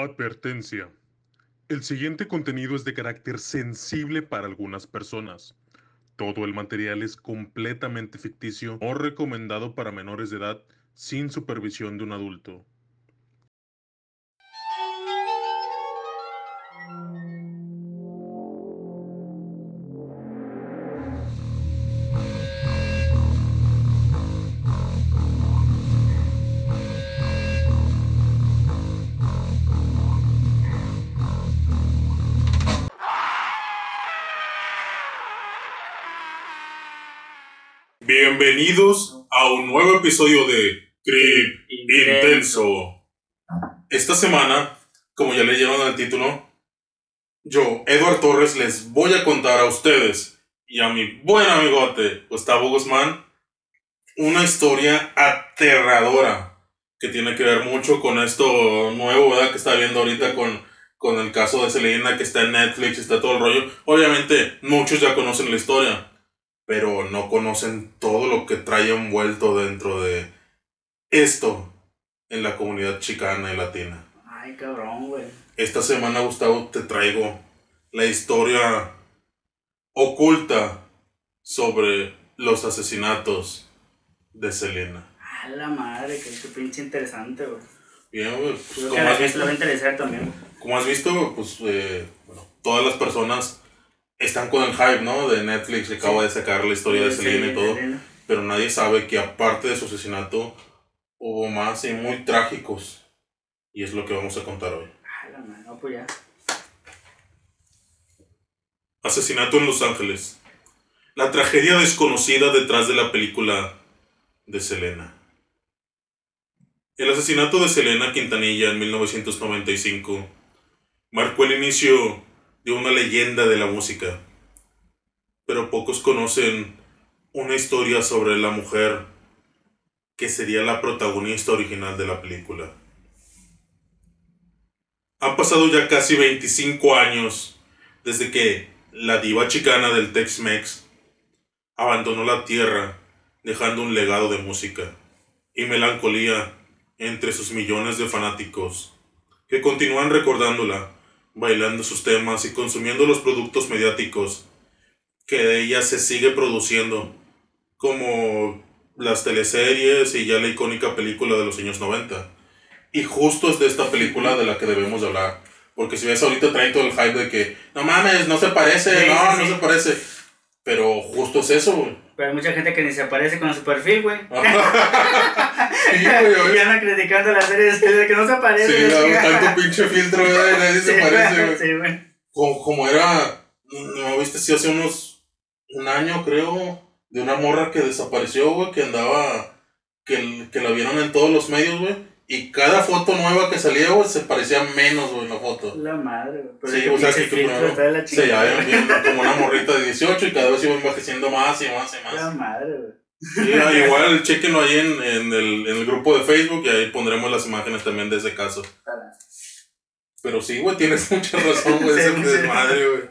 Advertencia. El siguiente contenido es de carácter sensible para algunas personas. Todo el material es completamente ficticio o recomendado para menores de edad sin supervisión de un adulto. Bienvenidos a un nuevo episodio de Trip Intenso. Esta semana, como ya leyeron el título, yo, Edward Torres, les voy a contar a ustedes y a mi buen amigote Gustavo Guzmán una historia aterradora que tiene que ver mucho con esto nuevo, ¿verdad? Que está viendo ahorita con, con el caso de Selena, que está en Netflix, está todo el rollo. Obviamente, muchos ya conocen la historia pero no conocen todo lo que trae envuelto dentro de esto en la comunidad chicana y latina. Ay, cabrón, güey. Esta semana, Gustavo, te traigo la historia oculta sobre los asesinatos de Selena. A la madre, que pinche interesante, güey. Bien, güey. Pues, como has visto, también. Como has visto, pues, eh, bueno, todas las personas están con el hype, ¿no? De Netflix que acaba de sacar la historia de Selena y todo. Pero nadie sabe que aparte de su asesinato hubo más y muy trágicos. Y es lo que vamos a contar hoy. Ah, mano, pues ya. Asesinato en Los Ángeles. La tragedia desconocida detrás de la película de Selena. El asesinato de Selena Quintanilla en 1995 marcó el inicio de una leyenda de la música. Pero pocos conocen una historia sobre la mujer que sería la protagonista original de la película. Han pasado ya casi 25 años desde que la diva chicana del Tex-Mex abandonó la tierra dejando un legado de música y melancolía entre sus millones de fanáticos que continúan recordándola bailando sus temas y consumiendo los productos mediáticos que de ella se sigue produciendo, como las teleseries y ya la icónica película de los años 90. Y justo es de esta película de la que debemos hablar. Porque si ves ahorita traen todo el hype de que, no mames, no se parece, no, no se parece. Pero justo es eso, güey. Pero hay mucha gente que ni se aparece con su perfil, güey. sí, güey. Y andan criticando la serie de que no se aparece. Sí, da tanto pinche filtro, güey, nadie se parece, güey. Sí, güey. Como, como era, no viste, si hace unos, un año creo, de una morra que desapareció, güey, que andaba, que, que la vieron en todos los medios, güey. Y cada foto nueva que salía, güey, se parecía menos, güey, en la foto. La madre, güey. Sí, o sea, que primero se ya bien como una morrita de 18 y cada vez iba envejeciendo más y más y más. La madre, güey. Sí, igual, chequenlo ahí en, en, el, en el grupo de Facebook y ahí pondremos las imágenes también de ese caso. Pero sí, güey, tienes mucha razón, güey, ese desmadre, güey.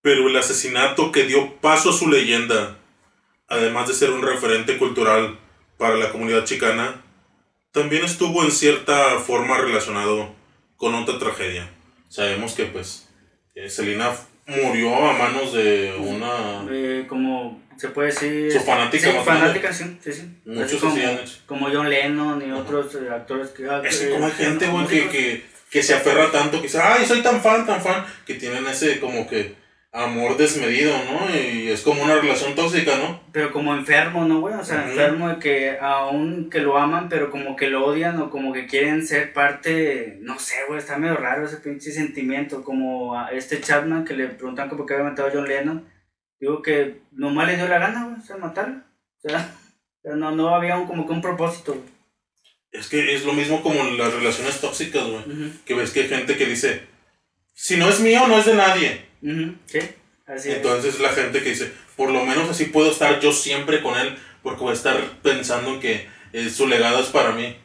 Pero el asesinato que dio paso a su leyenda además de ser un referente cultural para la comunidad chicana, también estuvo en cierta forma relacionado con otra tragedia. Sabemos que pues eh, Selena murió a manos de una... como se puede decir... Su fanática. Sí, fanática, sí, sí, sí. Muchos como, han Como John Lennon y otros eh, actores que... Ah, es que como hay gente, güey, que, que, que se aferra tanto, que dice, ay, soy tan fan, tan fan, que tienen ese como que amor desmedido, ¿no? Y es como una relación tóxica, ¿no? Pero como enfermo, ¿no, güey? O sea, enfermo de que aún que lo aman, pero como que lo odian o como que quieren ser parte, no sé, güey, está medio raro ese pinche sentimiento, como a este Chapman que le preguntan por qué había matado a John Lennon. Digo que nomás le dio la gana, güey, o sea, matarlo. O sea, no, no había un, como que un propósito, Es que es lo mismo como las relaciones tóxicas, güey. Que ves que hay gente que dice, si no es mío, no es de nadie. Sí, así Entonces la gente que dice, por lo menos así puedo estar yo siempre con él, porque voy a estar pensando en que eh, su legado es para mí.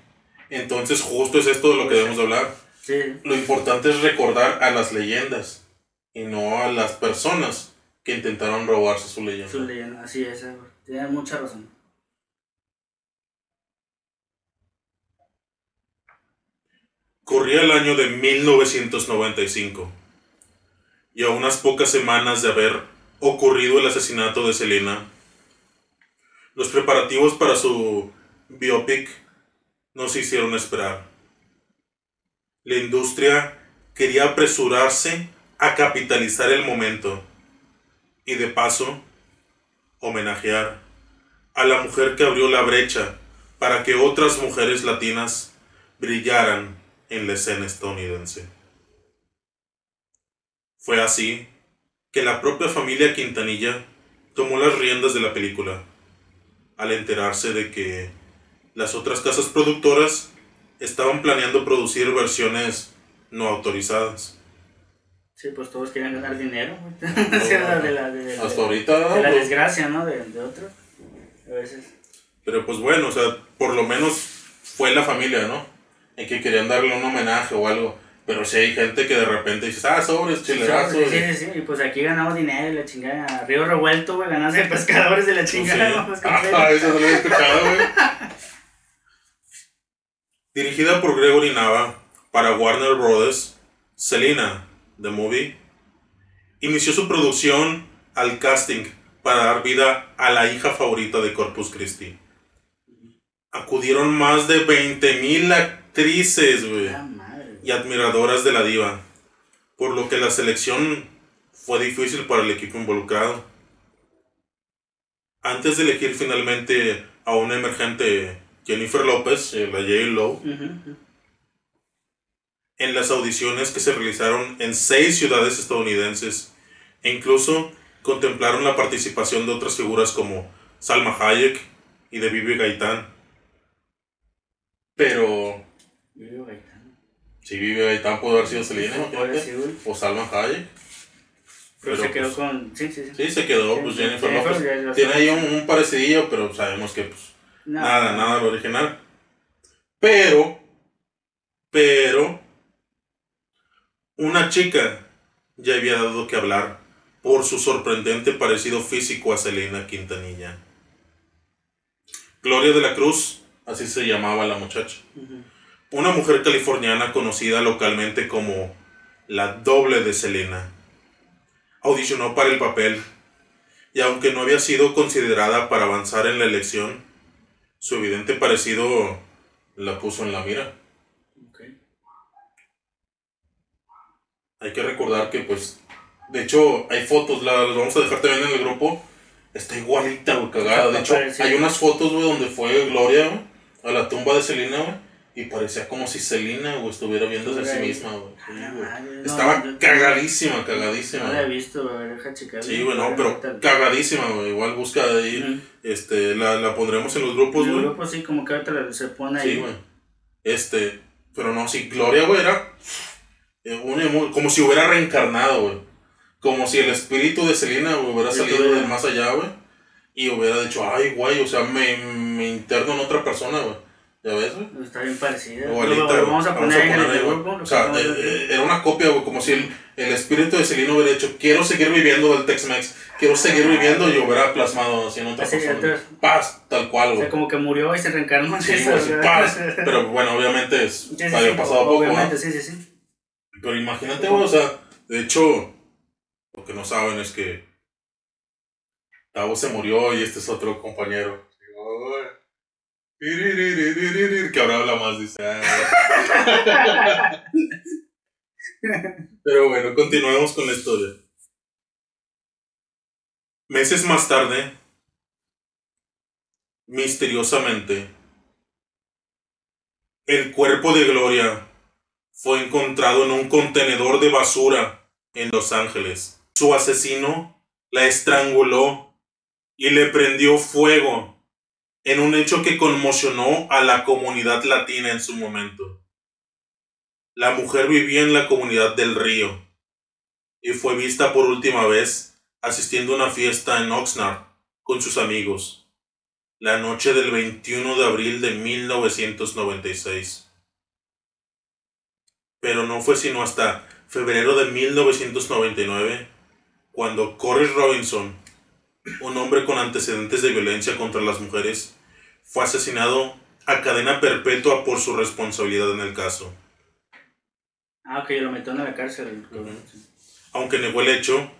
Entonces justo es esto de lo que debemos hablar. Lo importante es recordar a las leyendas y no a las personas que intentaron robarse su leyenda. Su leyenda, así es, tiene mucha razón. Corría el año de 1995 y a unas pocas semanas de haber ocurrido el asesinato de Selena, los preparativos para su biopic no se hicieron esperar. La industria quería apresurarse a capitalizar el momento y de paso homenajear a la mujer que abrió la brecha para que otras mujeres latinas brillaran en la escena estadounidense. Fue así que la propia familia Quintanilla tomó las riendas de la película, al enterarse de que las otras casas productoras estaban planeando producir versiones no autorizadas. Sí, pues todos querían ganar dinero. de la, de, Hasta ahorita. De la pues. desgracia, ¿no? De, de otros. A veces. Pero pues bueno, o sea, por lo menos fue la familia, ¿no? En que querían darle un homenaje o algo. Pero si hay gente que de repente dice, ah, sobres, chilerazos. Sí, sí, sí, y pues aquí ganamos dinero y la chingada. Río Revuelto, güey, ganamos de pescadores de la chingada. Pues ah, eso no lo he escuchado, güey. Dirigida por Gregory Nava para Warner Brothers, Selena, The Movie, inició su producción al casting para dar vida a la hija favorita de Corpus Christi. Acudieron más de 20.000 actrices, güey y admiradoras de la diva, por lo que la selección fue difícil para el equipo involucrado. Antes de elegir finalmente a una emergente Jennifer López, eh, la J. Lowe, en las audiciones que se realizaron en seis ciudades estadounidenses, e incluso contemplaron la participación de otras figuras como Salma Hayek y de Vivi Gaitán. Pero si vive ahí, pudo haber sido Selena, o Salma Hayek. Pero, se quedó pues, con. Sí, sí, sí. Sí, se quedó, pues Jennifer López. Tiene ahí un, un, parecidillo, pero sabemos que, pues. Nada, nada lo original. Pero. Pero. Una chica ya había dado que hablar por su sorprendente parecido físico a Selena Quintanilla. Gloria de la Cruz, así se llamaba la muchacha una mujer californiana conocida localmente como la doble de Selena. Audicionó para el papel y aunque no había sido considerada para avanzar en la elección, su evidente parecido la puso en la mira. Hay que recordar que pues, de hecho hay fotos, las vamos a dejar también en el grupo. Está igualita, cagada. De hecho, hay unas fotos, güey, donde fue Gloria, a la tumba de Selena, y parecía como si Selena, güey, estuviera viéndose a sí misma, güey. Estaba cagadísima, cagadísima. No la he visto, güey, deja checar. Sí, güey, no, pero cagadísima, güey. Igual busca ahí, este, la, la pondremos en los grupos, güey. En los grupos sí, como que ahorita se pone ahí. Sí, güey. Este, pero no, sí, Gloria, güey, era eh, como si hubiera reencarnado, güey. Como si el espíritu de Selena, güey, hubiera salido del más allá, güey. Y hubiera dicho, ay, güey, o sea, me, me interno en otra persona, güey. ¿Ya ves, güey? Está bien parecida. vamos a poner, en el grupo. O sea, eh, era una copia, güey, como si el, el espíritu de Celino hubiera dicho, quiero seguir viviendo del Tex-Mex, quiero seguir viviendo y hubiera plasmado así en otra persona. Paz, tal cual, güey. O sea, como que murió y se reencarnó. Sí, paz. Pero bueno, obviamente es, sí, había pasado poco, Obviamente, sí, sí, sí. Pero imagínate, güey, o sea, de hecho, lo que no saben es que Tavo se murió y este es otro compañero. Que ahora habla más, dice. Pero bueno, continuemos con la historia. Meses más tarde, misteriosamente, el cuerpo de Gloria fue encontrado en un contenedor de basura en Los Ángeles. Su asesino la estranguló y le prendió fuego en un hecho que conmocionó a la comunidad latina en su momento. La mujer vivía en la comunidad del río y fue vista por última vez asistiendo a una fiesta en Oxnard con sus amigos, la noche del 21 de abril de 1996. Pero no fue sino hasta febrero de 1999 cuando Corey Robinson, un hombre con antecedentes de violencia contra las mujeres, fue asesinado a cadena perpetua por su responsabilidad en el caso. Ah, ok, lo metieron a la cárcel. Aunque negó el hecho,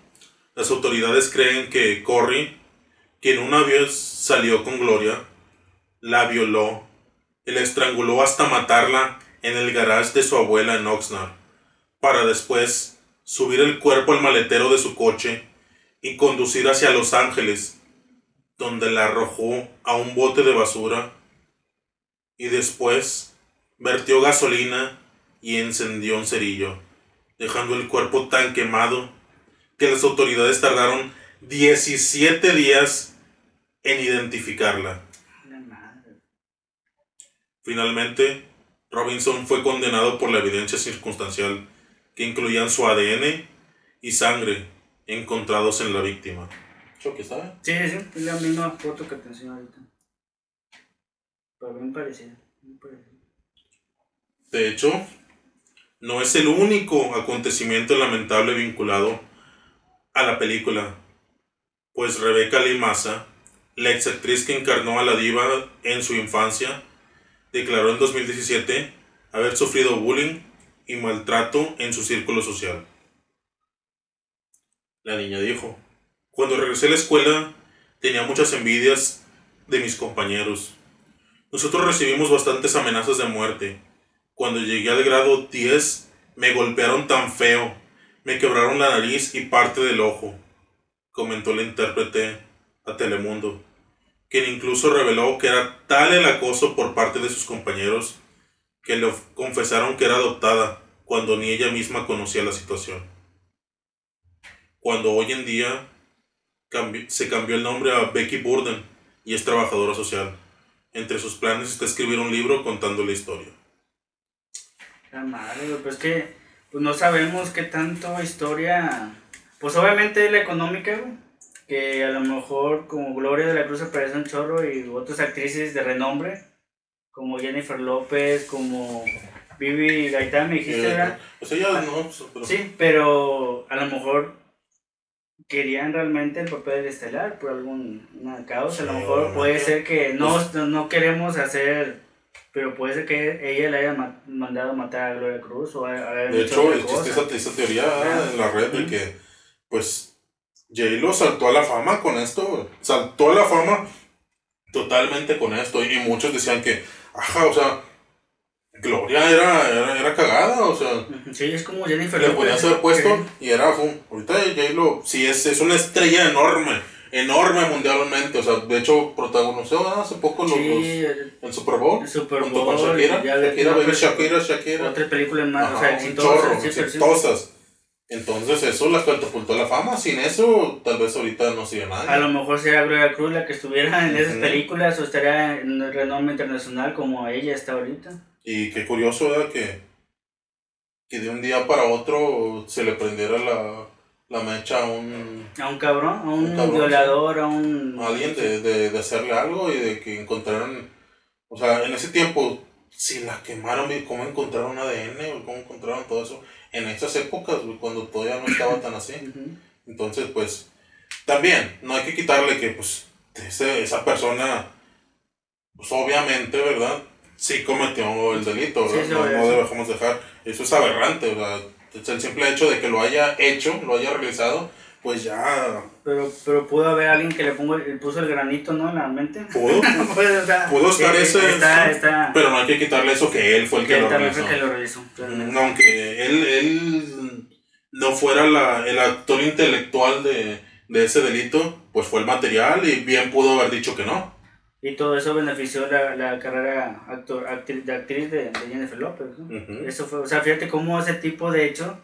las autoridades creen que Corey, quien una vez salió con Gloria, la violó y la estranguló hasta matarla en el garage de su abuela en Oxnard, para después subir el cuerpo al maletero de su coche y conducir hacia Los Ángeles, donde la arrojó a un bote de basura y después vertió gasolina y encendió un cerillo, dejando el cuerpo tan quemado que las autoridades tardaron 17 días en identificarla. Finalmente, Robinson fue condenado por la evidencia circunstancial que incluían su ADN y sangre encontrados en la víctima. Sí, sí, es la misma foto que te enseño ahorita. Pero bien parecida, bien parecida. De hecho, no es el único acontecimiento lamentable vinculado a la película, pues Rebeca Limasa, la ex actriz que encarnó a la diva en su infancia, declaró en 2017 haber sufrido bullying y maltrato en su círculo social. La niña dijo, cuando regresé a la escuela tenía muchas envidias de mis compañeros. Nosotros recibimos bastantes amenazas de muerte. Cuando llegué al grado 10 me golpearon tan feo, me quebraron la nariz y parte del ojo, comentó el intérprete a Telemundo quien incluso reveló que era tal el acoso por parte de sus compañeros que le confesaron que era adoptada cuando ni ella misma conocía la situación. Cuando hoy en día se cambió el nombre a Becky Burden y es trabajadora social. Entre sus planes está escribir un libro contando la historia. La madre, pues que pues no sabemos qué tanto historia. Pues obviamente la económica, que a lo mejor como Gloria de la Cruz aparece un chorro y otras actrices de renombre, como Jennifer López, como Vivi Gaitán, me dijiste, eh, ¿verdad? Pues ella no, pero... Sí, pero a lo mejor querían realmente el papel de estelar por alguna causa. a lo mejor puede ser que no, no queremos hacer, pero puede ser que ella le haya mandado matar a Gloria Cruz. O de hecho, existe esa, esa, teoría en la red de que, pues, J-Lo saltó a la fama con esto, saltó a la fama totalmente con esto. Y muchos decían que, ajá, o sea, Gloria era, era, era cagada, o sea. Sí, es como Jennifer Le podías haber puesto y era, ahorita J-Lo, sí, es, es una estrella enorme, enorme mundialmente, o sea, de hecho protagonizó hace poco los, el Super Bowl, el Super Bowl, junto con Shakira, Shakira, Shakira, Shakira, otra película más, o sea, exitosas, entonces eso la catapultó a la fama. Sin eso, tal vez ahorita no sigue nada. A lo mejor sería Gloria Cruz la que estuviera en esas películas o estaría en el renombre internacional como ella está ahorita. Y qué curioso, ¿verdad? Que, que de un día para otro se le prendiera la, la mecha a un... A un cabrón, a un, violador, a un... alguien de, de, de hacerle algo y de que encontraran... O sea, en ese tiempo, si la quemaron, ¿cómo encontraron ADN? ¿Cómo encontraron todo eso? en esas épocas, cuando todavía no estaba tan así. Entonces, pues, también, no hay que quitarle que, pues, esa persona, pues, obviamente, ¿verdad? Sí cometió el delito, no, debemos dejar, eso es aberrante, ¿verdad? El simple hecho de que lo haya hecho, lo haya realizado, pues ya. Pero, pero pudo haber alguien que le, pongo, le puso el granito, ¿no? En la mente. Pudo. Pues, pudo estar eh, ese. Pero no hay que quitarle eso que él fue el que, lo realizó. que lo realizó. Mm, aunque él, él no fuera la, el actor intelectual de, de ese delito, pues fue el material y bien pudo haber dicho que no. Y todo eso benefició la, la carrera actor, actriz, de actriz de, de Jennifer López. ¿no? Eso fue, o sea, fíjate cómo ese tipo de hecho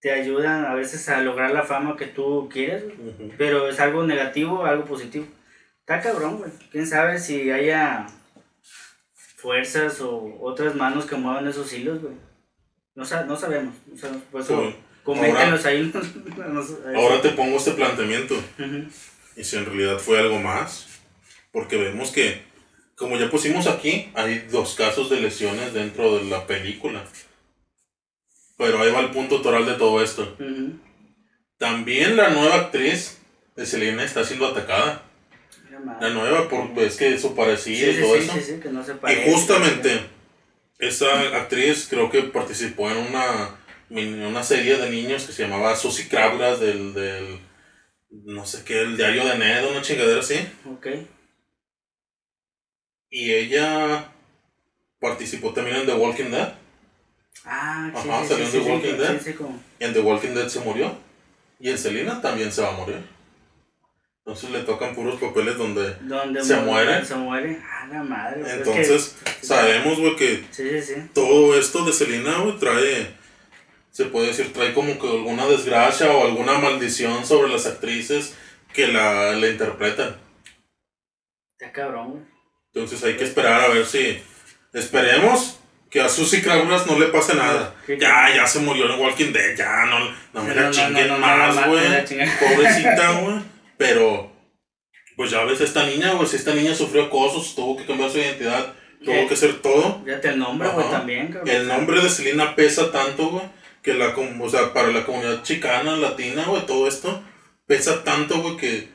te ayudan a veces a lograr la fama que tú quieres, pero es algo negativo o algo positivo. Está cabrón, güey. Quién sabe si haya fuerzas o otras manos que muevan esos hilos, güey. No, no sabemos. por eso, coméntenos ahí. ahora te pongo este planteamiento. Y si en realidad fue algo más. Porque vemos que, como ya pusimos aquí, hay dos casos de lesiones dentro de la película. Pero ahí va el punto toral de todo esto. También la nueva actriz de Selena está siendo atacada. La nueva, porque es que eso parecía y todo eso. y justamente, esa actriz creo que participó en una una serie de niños que se llamaba Susy Crabgrass del, del, no sé qué, el diario de Ned, una chingadera así. Ok. Y ella participó también en The Walking Dead. Ah, sí, Ajá, sí, salió sí, en The Walking Dead. como- Y en The Walking Dead se murió. Y en Selina también se va a morir. Entonces le tocan puros papeles donde... Donde Se mu- muere. Se muere. Ah, la madre. pues, es que- Entonces sabemos, güey, que todo esto de Selena, güey, trae, se puede decir, trae como que alguna desgracia o alguna maldición sobre las actrices que la, la interpretan. Está cabrón, güey. Entonces hay que esperar a ver si, esperemos que a Susy Crabgrass no le pase nada. Ya, ya se murió en Walking Dead, ya, no, no me la no, chinguen no, más, güey. Pobrecita, güey. Pero, pues ya ves, esta niña, güey, si esta niña sufrió acosos, tuvo que cambiar su identidad, tuvo que hacer todo. Fíjate el nombre, güey, también, cabrón. El nombre de Selena pesa tanto, güey, que la, o sea, para la comunidad chicana, latina, güey, todo esto, pesa tanto, güey, que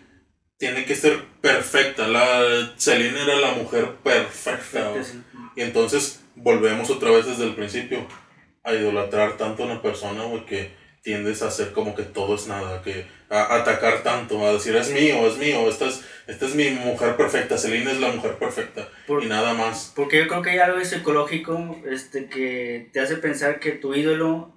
tiene que ser perfecta. La Selena era la mujer perfecta. Sí. Y entonces volvemos otra vez desde el principio a idolatrar tanto a una persona, güey, que tiendes a hacer como que todo es nada, que a atacar tanto, a decir es mío, es mío, esta es, esta es mi mujer perfecta, Selena es la mujer perfecta Por- y nada más. Porque yo creo que hay algo psicológico este, que te hace pensar que tu ídolo,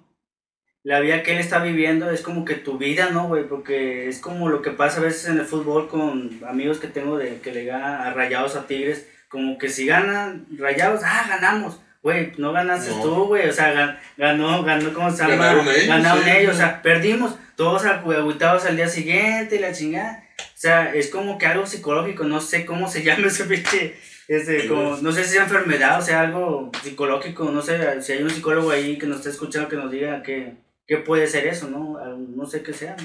la vida que él está viviendo es como que tu vida, ¿no, güey? Porque es como lo que pasa a veces en el fútbol con amigos que tengo de que le ganan a Rayados a Tigres, como que si ganan Rayados, ah, ganamos. Güey, no ganaste No. tú, güey, o sea, gan- ganó, ganó, ¿cómo se llama? Ganaron ellos, Ganaron sí. ellos, o sea, perdimos, todos agu- agüitados al día siguiente y la chingada. O sea, es como que algo psicológico, no sé cómo se llama ese pinche, este, como, no sé si sea enfermedad o sea algo psicológico, no sé, si hay un psicólogo ahí que nos esté escuchando que nos diga qué, qué puede ser eso, ¿no? No sé qué sea,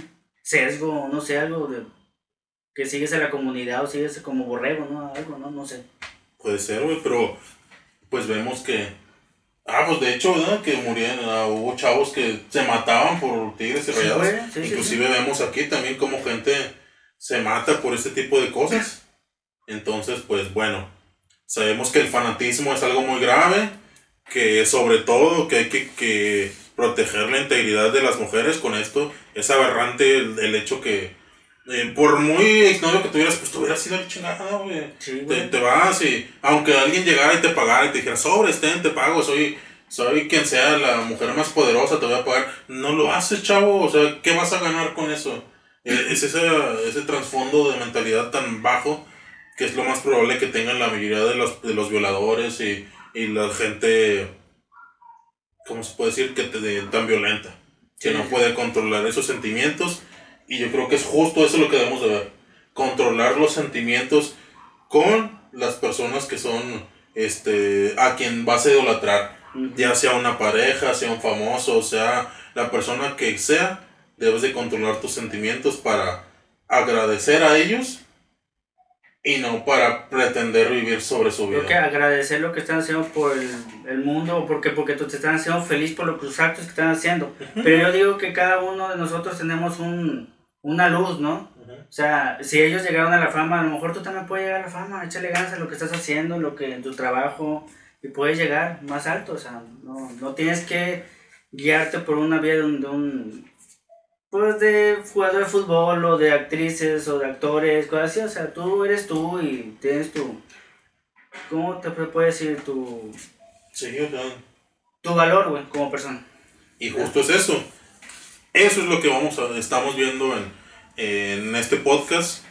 sesgo, no sé, algo de que sigues a la comunidad o sigues como borrego, ¿no? Algo, ¿no? No sé. Puede ser, güey, pero pues vemos que... Ah, pues de hecho, ¿verdad? Que murieron, ah, hubo chavos que se mataban por tigres y Sí, rayados. güey, sí, sí, Inclusive vemos aquí también como gente se mata por este tipo de cosas. Entonces, pues bueno, sabemos que el fanatismo es algo muy grave, que sobre todo que hay que, que proteger la integridad de las mujeres con esto. Es aberrante el, el hecho que, eh, por muy exnovio que tuvieras, pues te hubieras sido la chingada, güey. Sí, Te, vas y aunque alguien llegara y te pagara y te dijera, sobre, estén, te pago, soy, soy quien sea la mujer más poderosa, te voy a pagar. No lo haces, chavo, o sea, ¿qué vas a ganar con eso? Eh, Es ese, ese trasfondo de mentalidad tan bajo que es lo más probable que tengan la mayoría de los, de los violadores y, y la gente, ¿cómo se puede decir? Que te, tan violenta, que Sí. no puede controlar esos sentimientos. Y yo creo que es justo eso lo que debemos de ver. Controlar los sentimientos con las personas que son este a quien vas a idolatrar. Ujú. Ya sea una pareja, sea un famoso, sea la persona que sea, debes de controlar tus sentimientos para agradecer a ellos y no para pretender vivir sobre su Creo que vida. agradecer lo que están haciendo por el, el mundo, porque porque tú te están haciendo feliz por lo que los actos que están haciendo. Pero yo digo que cada uno de nosotros tenemos un, una luz, ¿no? Ujú. O sea, si ellos llegaron a la fama, a lo mejor tú también puedes llegar a la fama, échale ganas a lo que estás haciendo, lo que en tu trabajo, y puedes llegar más alto, o sea, no, no tienes que guiarte por una vía de un, de un, pues de jugador de fútbol o de actrices o de actores, cosas así, o sea, tú eres tú y tienes tu, ¿cómo te puedo decir? Tu, Sí, tu valor, güey, como persona. Y justo es eso. Eso es lo que vamos a, estamos viendo en, en este podcast.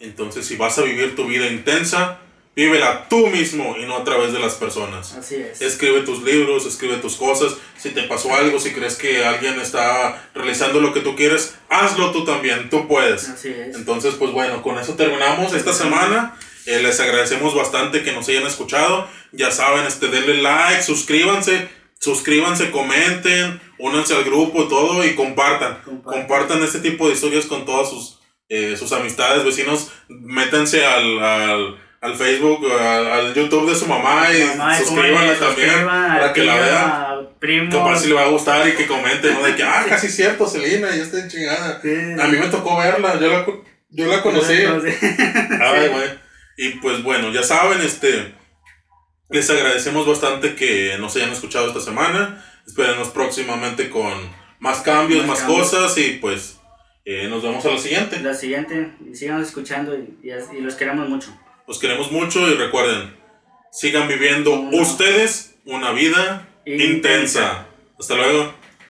Entonces, si vas a vivir tu vida intensa, vívela tú mismo y no a través de las personas. Así es. Escribe tus libros, escribe tus cosas. Si te pasó algo, si crees que alguien está realizando lo que tú quieres, hazlo tú también, tú puedes. Así es. Entonces, pues bueno, con eso terminamos esta semana. Eh, les agradecemos bastante que nos hayan escuchado. Ya saben, este, denle like, suscríbanse, suscríbanse, comenten, únanse al grupo todo y compartan. Compartan. Compartan este tipo de historias con todas sus, eh, sus amistades, vecinos. Métanse al, al, al Facebook, al, al YouTube de su mamá y Mamá, suscríbanla también suscriban, para que la vean. Primo. Capaz si le va a gustar y que comenten, ¿no? De que, ah, casi cierto, Celina, ya está chingada. Sí. A mí me tocó verla, yo la, yo la conocí. Ay, güey. Y pues bueno, ya saben, este. Les agradecemos bastante que nos hayan escuchado esta semana. Espérenos próximamente con más cambios, más, cosas y pues eh, nos vemos a la siguiente. La siguiente, y síganos escuchando y, y, los queremos mucho. Los queremos mucho y recuerden, sigan viviendo ustedes una vida intensa. Hasta luego.